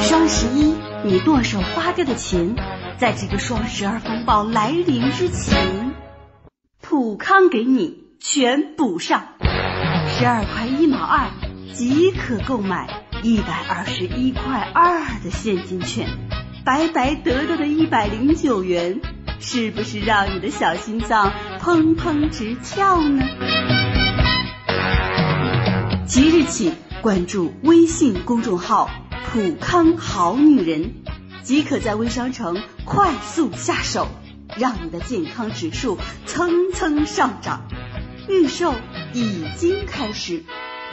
双十一，你剁手花掉的钱，在这个双十二风暴来临之前，普康给你全补上。十二块一毛二即可购买一百二十一块二的现金券，白白得到的一百零九元，是不是让你的小心脏砰砰直跳呢？即日起关注微信公众号。普康好女人，即可在微商城快速下手，让你的健康指数蹭蹭上涨。预售已经开始，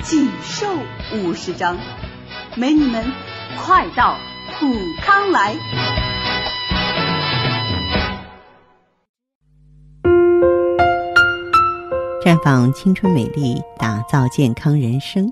仅售五十张，美女们快到普康来！绽放青春美丽，打造健康人生。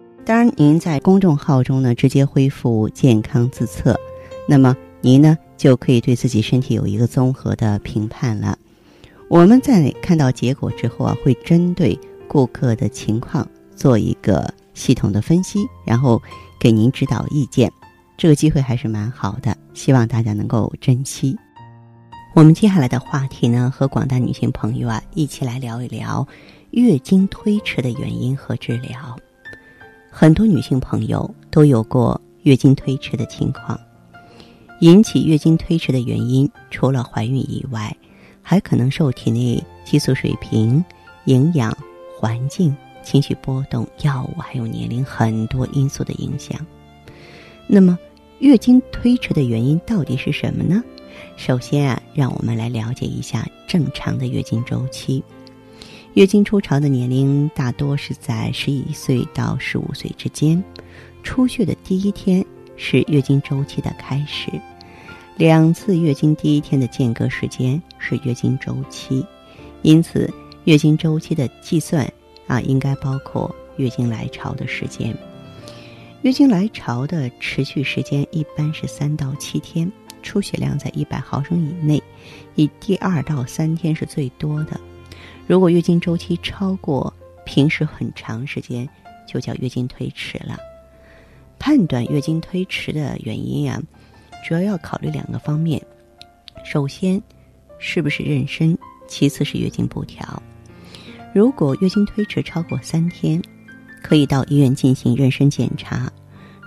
当然，您在公众号中呢直接恢复健康自测，那么您呢就可以对自己身体有一个综合的评判了。我们在看到结果之后啊，会针对顾客的情况做一个系统的分析，然后给您指导意见。这个机会还是蛮好的，希望大家能够珍惜。我们接下来的话题呢，和广大女性朋友啊一起来聊一聊月经推迟的原因和治疗。很多女性朋友都有过月经推迟的情况，引起月经推迟的原因除了怀孕以外，还可能受体内激素水平、营养、环境、情绪波动、药物还有年龄很多因素的影响。那么，月经推迟的原因到底是什么呢？首先啊，让我们来了解一下正常的月经周期。月经初潮的年龄大多是在十一岁到十五岁之间，出血的第一天是月经周期的开始，两次月经第一天的间隔时间是月经周期，因此月经周期的计算啊，应该包括月经来潮的时间。月经来潮的持续时间一般是三到七天，出血量在一百毫升以内，以第二到三天是最多的。如果月经周期超过平时很长时间，就叫月经推迟了。判断月经推迟的原因啊，主要要考虑两个方面：首先，是不是妊娠；其次是月经不调。如果月经推迟超过三天，可以到医院进行妊娠检查。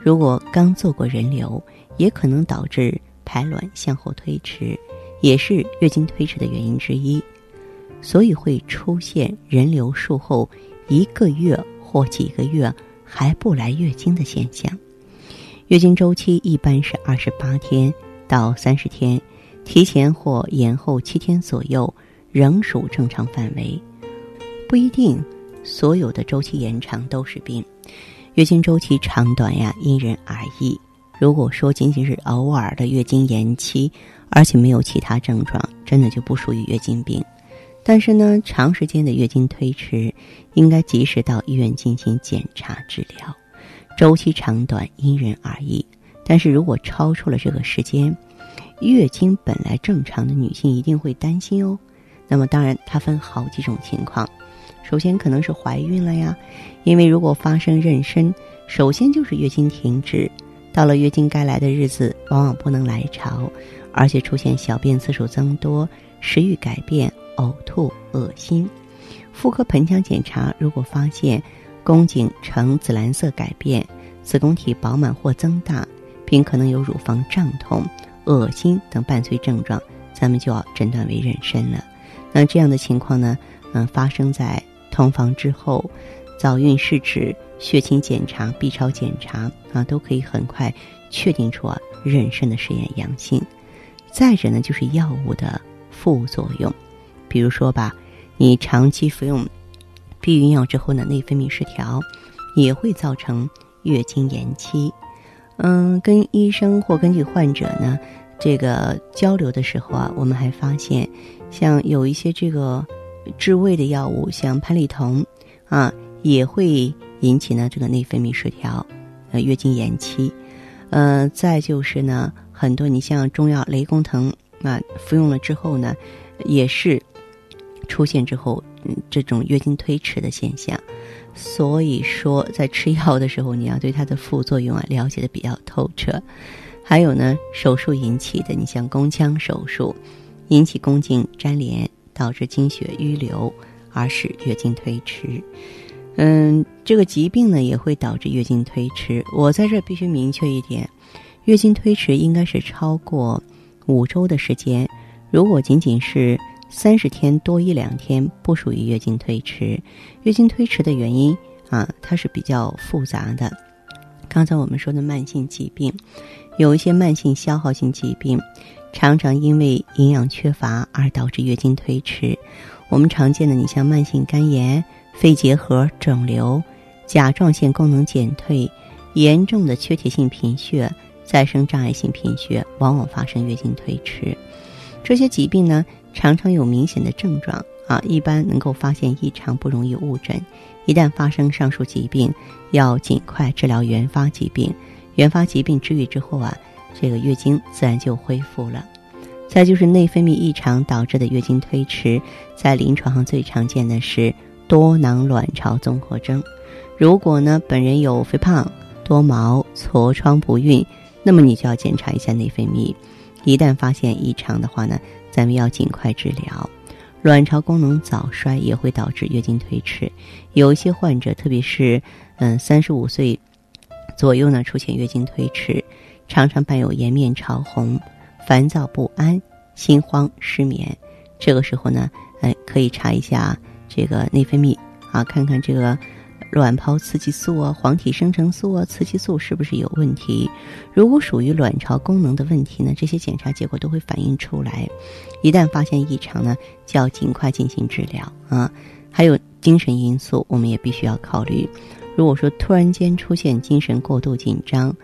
如果刚做过人流，也可能导致排卵向后推迟，也是月经推迟的原因之一。所以会出现人流术后一个月或几个月还不来月经的现象。月经周期一般是二十八天到三十天，提前或延后七天左右仍属正常范围。不一定所有的周期延长都是病，月经周期长短呀因人而异。如果说仅仅是偶尔的月经延期，而且没有其他症状，真的就不属于月经病。但是呢，长时间的月经推迟，应该及时到医院进行检查治疗。周期长短因人而异，但是如果超出了这个时间，月经本来正常的女性一定会担心哦。那么当然，它分好几种情况。首先可能是怀孕了呀，因为如果发生妊娠，首先就是月经停止，到了月经该来的日子，往往不能来潮，而且出现小便次数增多、食欲改变。呕吐、恶心，妇科盆腔检查如果发现宫颈呈紫蓝色改变、子宫体饱满或增大，并可能有乳房胀痛、恶心等伴随症状，咱们就要诊断为妊娠了。那这样的情况呢，嗯，发生在同房之后，早孕试纸、血清检查、B 超检查啊，都可以很快确定出啊妊娠的实验阳性。再者呢，就是药物的副作用。比如说吧，你长期服用避孕药之后呢，内分泌失调，也会造成月经延期。嗯，跟医生或根据患者呢，这个交流的时候啊，我们还发现，像有一些这个治胃的药物，像潘立酮啊，也会引起呢这个内分泌失调，呃，月经延期。呃，再就是呢，很多你像中药雷公藤啊，服用了之后呢，也是出现之后嗯这种月经推迟的现象。所以说，在吃药的时候，你要对它的副作用啊了解的比较透彻。还有呢，手术引起的，你像宫腔手术，引起宫颈粘连，导致经血淤流，而使月经推迟。嗯，这个疾病呢也会导致月经推迟。我在这必须明确一点，月经推迟应该是超过五周的时间。如果仅仅是三十天多一两天，不属于月经推迟。月经推迟的原因啊，它是比较复杂的。刚才我们说的慢性疾病，有一些慢性消耗性疾病，常常因为营养缺乏而导致月经推迟。我们常见的，你像慢性肝炎、肺结核、肿瘤、甲状腺功能减退、严重的缺铁性贫血、再生障碍性贫血，往往发生月经推迟。这些疾病呢，常常有明显的症状啊，一般能够发现异常，不容易误诊。一旦发生上述疾病，要尽快治疗原发疾病。原发疾病治愈之后啊，这个月经自然就恢复了。再就是内分泌异常导致的月经推迟，在临床上最常见的是多囊卵巢综合征。如果呢本人有肥胖、多毛、痤疮不孕，那么你就要检查一下内分泌。一旦发现异常的话呢，咱们要尽快治疗。卵巢功能早衰也会导致月经推迟，有一些患者，特别是嗯三十五岁左右呢，出现月经推迟，常常伴有颜面潮红、烦躁不安、心慌、失眠。这个时候呢，哎，可以查一下这个内分泌啊，看看这个。卵泡刺激素啊，黄体生成素啊，雌激素是不是有问题？如果属于卵巢功能的问题呢，这些检查结果都会反映出来。一旦发现异常呢，就要尽快进行治疗啊。还有精神因素，我们也必须要考虑。如果说突然间出现精神过度紧张、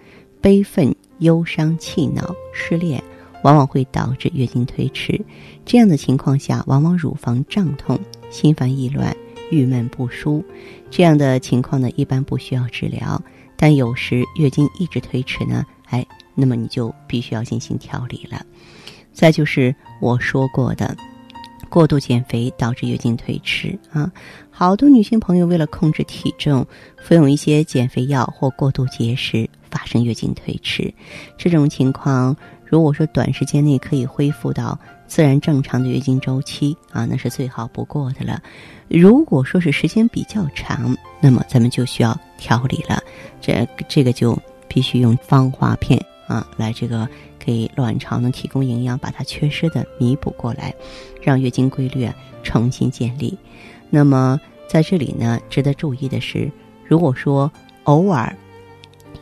悲愤、忧伤、气恼、失恋，往往会导致月经推迟。这样的情况下，往往乳房胀痛、心烦意乱。郁闷不舒，这样的情况呢，一般不需要治疗。但有时月经一直推迟呢，哎，那么你就必须要进行调理了。再就是我说过的，过度减肥导致月经推迟啊。好多女性朋友为了控制体重，服用一些减肥药或过度节食，发生月经推迟。这种情况，如果说短时间内可以恢复到。自然正常的月经周期啊，那是最好不过的了。如果说是时间比较长，那么咱们就需要调理了。这这个就必须用芳华片啊，来这个给卵巢呢提供营养，把它缺失的弥补过来，让月经规律重新建立。那么在这里呢，值得注意的是，如果说偶尔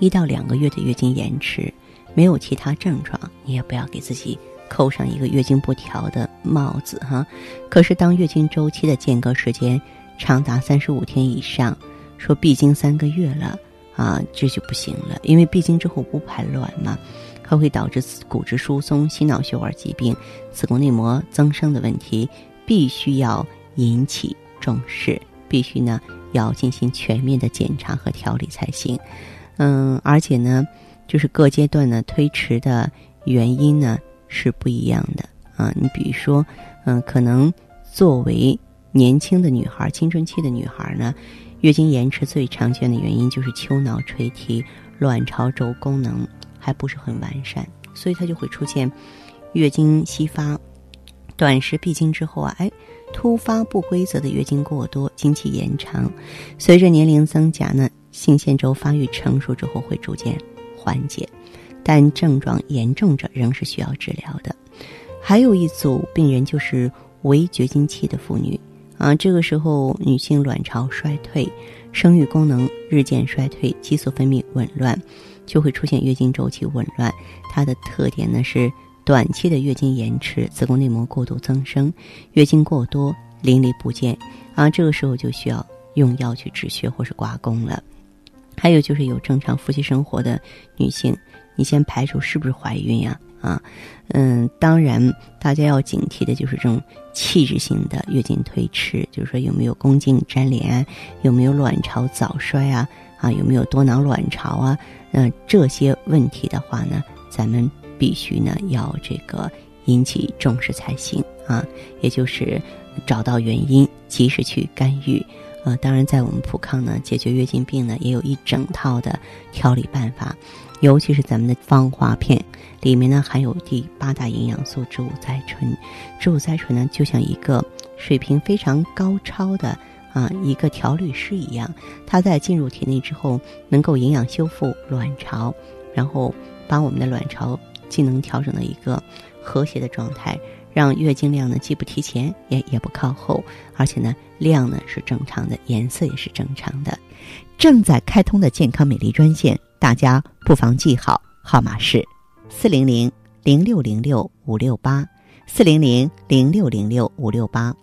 一到两个月的月经延迟，没有其他症状，你也不要给自己。扣上一个月经不调的帽子哈，可是当月经周期的间隔时间长达三十五天以上，说闭经三个月了啊，这就不行了，因为闭经之后不排卵嘛，它会导致骨质疏松、心脑血管疾病、子宫内膜增生的问题，必须要引起重视，必须呢要进行全面的检查和调理才行。嗯，而且呢，就是各阶段呢推迟的原因呢。是不一样的啊！你比如说，嗯，可能作为年轻的女孩、青春期的女孩呢，月经延迟最常见的原因就是丘脑垂体、卵巢轴功能还不是很完善，所以它就会出现月经稀发、短时闭经之后啊，哎，突发不规则的月经过多、经期延长。随着年龄增加呢，性腺轴发育成熟之后会逐渐缓解。但症状严重者仍是需要治疗的。还有一组病人就是围绝经期的妇女啊，这个时候女性卵巢衰退，生育功能日渐衰退，激素分泌紊乱，就会出现月经周期紊乱。它的特点呢是短期的月经延迟，子宫内膜过度增生，月经过多，淋漓不尽啊。这个时候就需要用药去止血或是刮宫了。还有就是有正常夫妻生活的女性。你先排除是不是怀孕呀？啊。嗯，当然，大家要警惕的就是这种器质性的月经推迟，就是说有没有宫颈粘连，有没有卵巢早衰啊，啊，有没有多囊卵巢啊？那这些问题的话呢，咱们必须呢要这个引起重视才行啊，也就是找到原因，及时去干预。呃，当然，在我们普康呢，解决月经病呢，也有一整套的调理办法，尤其是咱们的芳华片。里面呢含有第八大营养素植物甾醇，植物甾醇呢就像一个水平非常高超的啊一个调理师一样，它在进入体内之后，能够营养修复卵巢，然后把我们的卵巢机能调整到一个和谐的状态，让月经量呢既不提前也也不靠后，而且呢量呢是正常的，颜色也是正常的。正在开通的健康美丽专线，大家不妨记好，号码是。四零零零六零六五六八，四零零零六零六五六八。